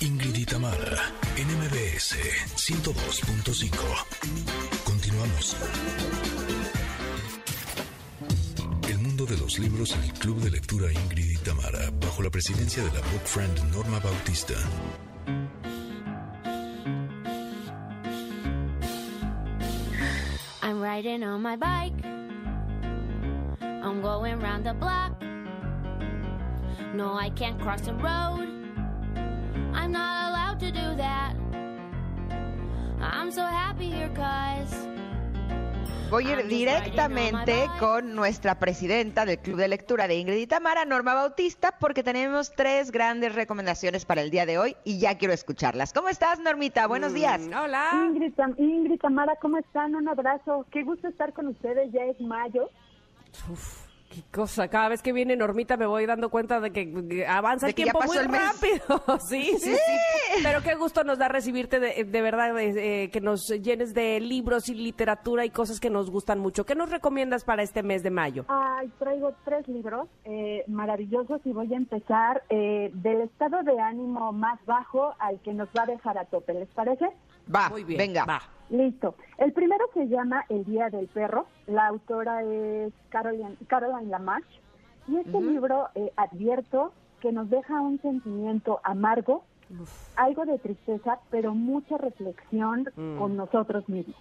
Ingrid y Tamara, NMBS 102.5. Continuamos. El mundo de los libros en el Club de Lectura Ingrid y Tamara, bajo la presidencia de la Book Friend Norma Bautista. I'm riding on my bike. I'm going round the block. No, I can't cross the road. I'm not allowed to do that. I'm so happy here, cause. Voy a ir directamente con nuestra presidenta del Club de Lectura de Ingrid y Tamara, Norma Bautista, porque tenemos tres grandes recomendaciones para el día de hoy y ya quiero escucharlas. ¿Cómo estás, Normita? Buenos días. Mm, hola. Ingrid, Tam- Ingrid, Tamara, ¿cómo están? Un abrazo. Qué gusto estar con ustedes. Ya es mayo. Uf, qué cosa. Cada vez que viene Normita me voy dando cuenta de que, que avanza De el que tiempo muy el rápido. sí, sí, sí, Pero qué gusto nos da recibirte de, de verdad, de- eh, que nos llenes de libros y literatura y cosas que nos gustan mucho. ¿Qué nos recomiendas para este mes de mayo? Ay, traigo tres libros eh, maravillosos y voy a empezar eh, del estado de ánimo más bajo al que nos va a dejar a tope. ¿Les parece? Va, Muy bien. venga. Va. Listo. El primero se llama El Día del Perro. La autora es Caroline, Caroline Lamarche. Y este libro eh, advierto que nos deja un sentimiento amargo, algo de tristeza, pero mucha reflexión con nosotros mismos.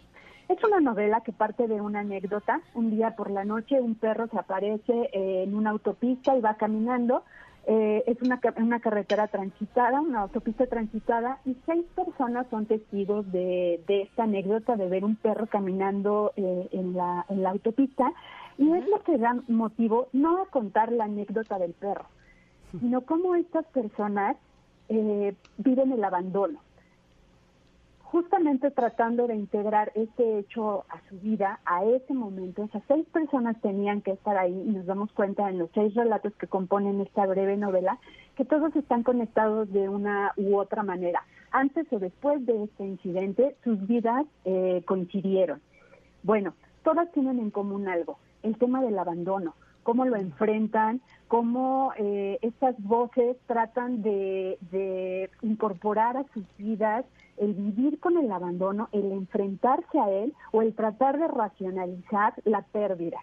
Es una novela que parte de una anécdota. Un día por la noche un perro se aparece eh, en una autopista y va caminando. Eh, es una, una carretera transitada, una autopista transitada, y seis personas son testigos de, de esta anécdota de ver un perro caminando eh, en, la, en la autopista. Y es lo que da motivo no a contar la anécdota del perro, sino cómo estas personas eh, viven el abandono justamente tratando de integrar este hecho a su vida, a ese momento, esas seis personas tenían que estar ahí y nos damos cuenta en los seis relatos que componen esta breve novela que todos están conectados de una u otra manera. Antes o después de este incidente, sus vidas eh, coincidieron. Bueno, todas tienen en común algo, el tema del abandono, cómo lo enfrentan, cómo eh, estas voces tratan de, de incorporar a sus vidas el vivir con el abandono, el enfrentarse a él o el tratar de racionalizar la pérdida.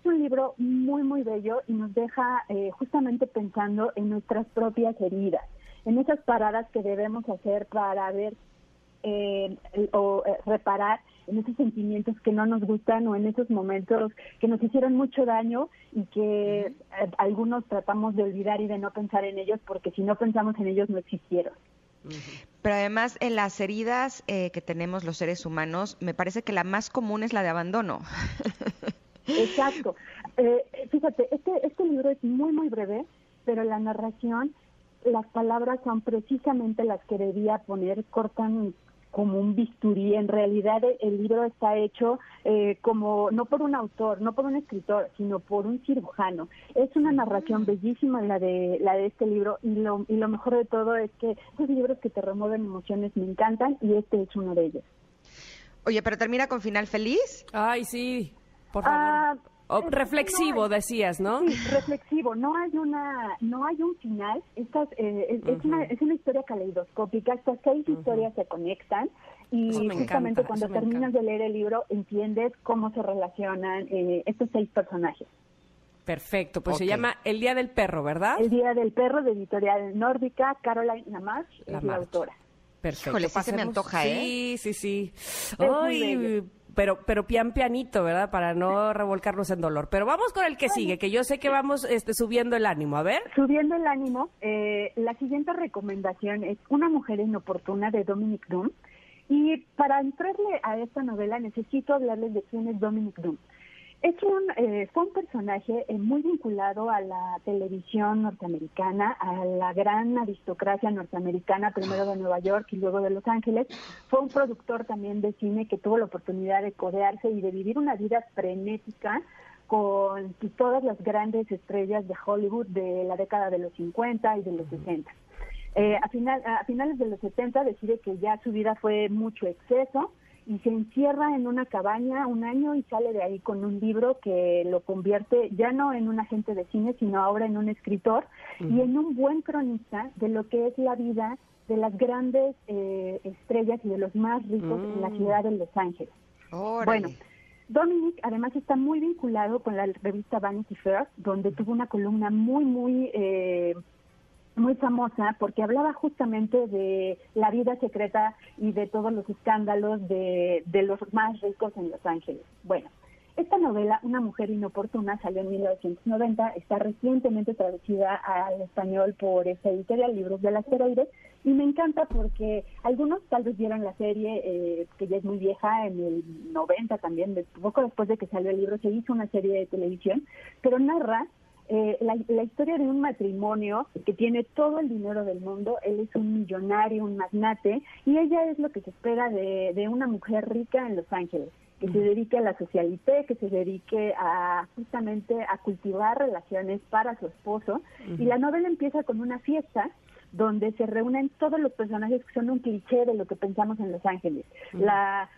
Es un libro muy, muy bello y nos deja eh, justamente pensando en nuestras propias heridas, en esas paradas que debemos hacer para ver eh, o eh, reparar en esos sentimientos que no nos gustan o en esos momentos que nos hicieron mucho daño y que eh, algunos tratamos de olvidar y de no pensar en ellos porque si no pensamos en ellos no existieron. Pero además, en las heridas eh, que tenemos los seres humanos, me parece que la más común es la de abandono. Exacto. Eh, fíjate, este, este libro es muy, muy breve, pero la narración, las palabras son precisamente las que debía poner, cortan como un bisturí. En realidad el, el libro está hecho eh, como, no por un autor, no por un escritor, sino por un cirujano. Es una narración bellísima la de, la de este libro y lo, y lo mejor de todo es que esos libros que te remueven emociones me encantan y este es uno de ellos. Oye, pero termina con final feliz. Ay, sí, por favor. Ah, O es- reflexivo, no, decías, ¿no? Sí, reflexivo. No hay una, no hay un final. Estas, eh, es, es una, es una historia caleidoscópica. Estas seis historias se conectan y justamente encanta, cuando terminas encanta. de leer el libro entiendes cómo se relacionan eh, estos seis personajes. Perfecto, pues se llama El Día del Perro, ¿verdad? El Día del Perro de Editorial Nórdica, Caroline Lamarche es la autora. Perfecto. Híjole, sí se me antoja, ¿eh? Sí, sí, sí. bello. Pero, pero pian pianito, ¿verdad? Para no revolcarnos en dolor. Pero vamos con el que sigue, que yo sé que vamos este, subiendo el ánimo. A ver. Subiendo el ánimo, eh, la siguiente recomendación es Una mujer inoportuna de Dominic Doom. Y para entrarle a esta novela necesito hablarles de quién es Dominic Doom. Es un, eh, fue un personaje eh, muy vinculado a la televisión norteamericana, a la gran aristocracia norteamericana, primero de Nueva York y luego de Los Ángeles. Fue un productor también de cine que tuvo la oportunidad de codearse y de vivir una vida frenética con todas las grandes estrellas de Hollywood de la década de los 50 y de los 60. Eh, a, final, a finales de los 70 decide que ya su vida fue mucho exceso y se encierra en una cabaña un año y sale de ahí con un libro que lo convierte ya no en un agente de cine, sino ahora en un escritor y en un buen cronista de lo que es la vida de las grandes eh, estrellas y de los más ricos en la mm. ciudad de Los Ángeles. Bueno, Dominic además está muy vinculado con la revista Vanity Fair, donde tuvo una columna muy, muy eh, muy famosa porque hablaba justamente de la vida secreta y de todos los escándalos de, de los más ricos en Los Ángeles. Bueno, esta novela, Una mujer inoportuna, salió en 1990, está recientemente traducida al español por esta editorial, Libros del Asteroide, y me encanta porque algunos tal vez vieron la serie, eh, que ya es muy vieja, en el 90 también, poco después de que salió el libro, se hizo una serie de televisión, pero narra eh, la, historia de un matrimonio que tiene todo el dinero del mundo, él es un millonario, un magnate, y ella es lo que se espera de, de una mujer rica en Los Ángeles, que se dedique a la socialité, que se dedique a justamente a cultivar relaciones para su esposo, y la novela empieza con una fiesta donde se reúnen todos los personajes que son un cliché de lo que pensamos en Los Ángeles. La,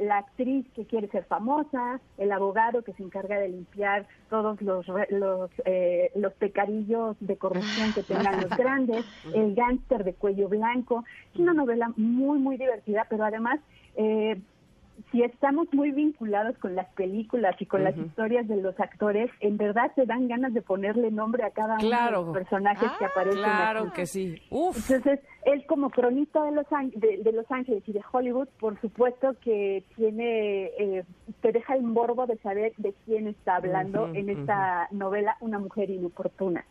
la actriz que quiere ser famosa, el abogado que se encarga de limpiar todos los los, eh, los pecadillos de corrupción que tengan los grandes, el gángster de cuello blanco. Es una novela muy, muy divertida, pero además... Eh, si estamos muy vinculados con las películas y con las historias de los actores, en verdad se dan ganas de ponerle nombre a cada uno de los personajes que ah, aparecen. Claro que sí. Entonces, él como cronista de los, de, los Ángeles y de Hollywood, por supuesto que tiene, eh, te deja el morbo de saber de quién está hablando en esta novela, Una mujer inoportuna.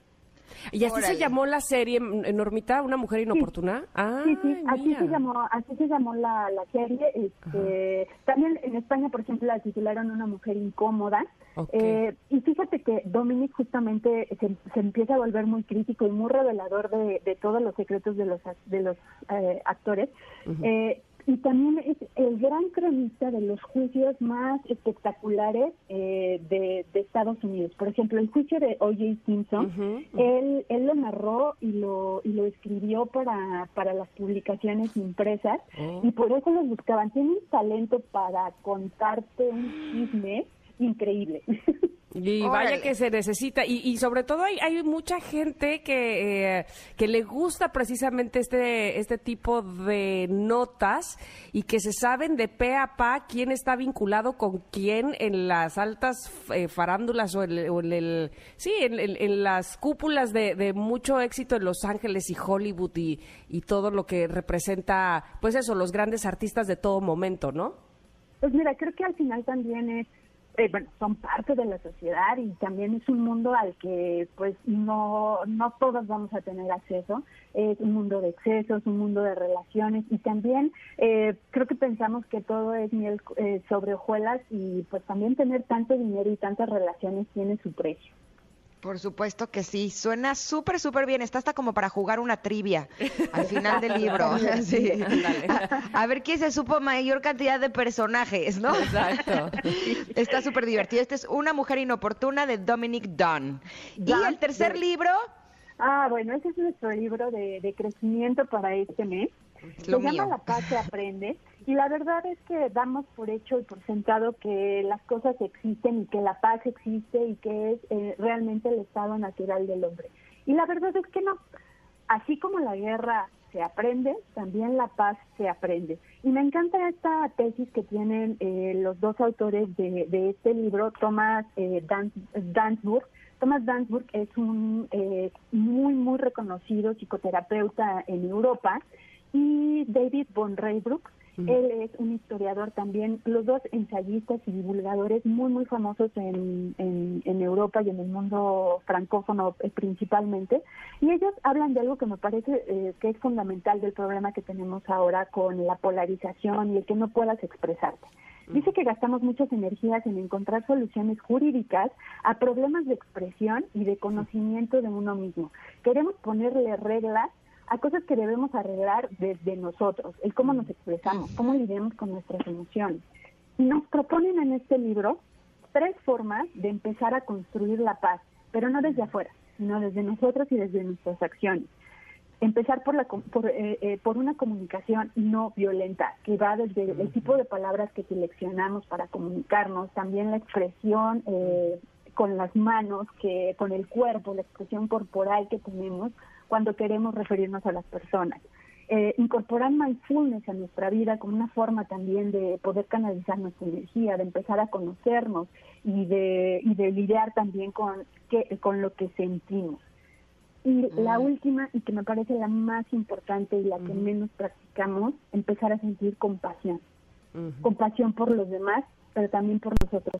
¿Y así se llamó la serie, Normita, una mujer inoportuna? Sí, sí, así se llamó, así se llamó la, la serie. Este, también en España, por ejemplo, la titularon Una mujer incómoda. Eh, y fíjate que Dominic justamente se, empieza a volver muy crítico y muy revelador de, de todos los secretos de los de los eh, actores y también es el gran cronista de los juicios más espectaculares eh, de, Estados Unidos. Por ejemplo, el juicio de O.J. Simpson, él, él lo narró y lo, y lo escribió para, para las publicaciones impresas oh. y por eso lo buscaban. Tiene un talento para contarte un chisme increíble. Y vaya que se necesita. Y, y sobre todo hay, hay mucha gente que, eh, que le gusta precisamente este, este tipo de notas y que se saben de pe a pa quién está vinculado con quién en las altas eh, farándulas o, en, el, sí, en, las cúpulas de, de, mucho éxito en Los Ángeles y Hollywood y, y todo lo que representa, pues eso, los grandes artistas de todo momento, ¿no? Pues mira, creo que al final también es eh, bueno, son parte de la sociedad y también es un mundo al que pues no, no todos vamos a tener acceso. Es un mundo de excesos, un mundo de relaciones y también eh, creo que pensamos que todo es miel eh, sobre hojuelas y pues también tener tanto dinero y tantas relaciones tiene su precio. Por supuesto que sí, suena súper, súper bien. Está hasta como para jugar una trivia al final del libro. A, ver quién se supo mayor cantidad de personajes, ¿no? Exacto. Está súper divertido. Este es Una mujer inoportuna de Dominic Dunn. ¿Y el tercer libro? Ah, bueno, ese es nuestro libro de, de crecimiento para este mes. Se llama La paz se aprende y la verdad es que damos por hecho y por sentado que las cosas existen y que la paz existe y que es eh, realmente el estado natural del hombre. Y la verdad es que no. Así como la guerra se aprende, también la paz se aprende. Y me encanta esta tesis que tienen eh, los dos autores de, este libro, Thomas eh, Dansburg. Thomas Dansburg es un eh, muy, muy reconocido psicoterapeuta en Europa y David von Reybruck él es un historiador también, los dos ensayistas y divulgadores muy, muy famosos en, en, Europa y en el mundo francófono eh, principalmente. Y ellos hablan de algo que me parece eh, que es fundamental del problema que tenemos ahora con la polarización y el que no puedas expresarte. Dice que gastamos muchas energías en encontrar soluciones jurídicas a problemas de expresión y de conocimiento de uno mismo. Queremos ponerle reglas a cosas que debemos arreglar desde nosotros, el cómo nos expresamos, cómo lidiamos con nuestras emociones. Y nos proponen en este libro tres formas de empezar a construir la paz, pero no desde afuera, sino desde nosotros y desde nuestras acciones. empezar por, la, por, eh, eh, por una comunicación no violenta, que va desde el tipo de palabras que seleccionamos para comunicarnos, también la expresión eh, con las manos, que con el cuerpo, la expresión corporal que tenemos cuando queremos referirnos a las personas. incorporar mindfulness a nuestra vida como una forma también de poder canalizar nuestra energía, de empezar a conocernos y de, y de lidiar también con, que, con lo que sentimos. Y la última, y que me parece la más importante y la que menos practicamos, empezar a sentir compasión. Compasión por los demás, pero también por nosotros.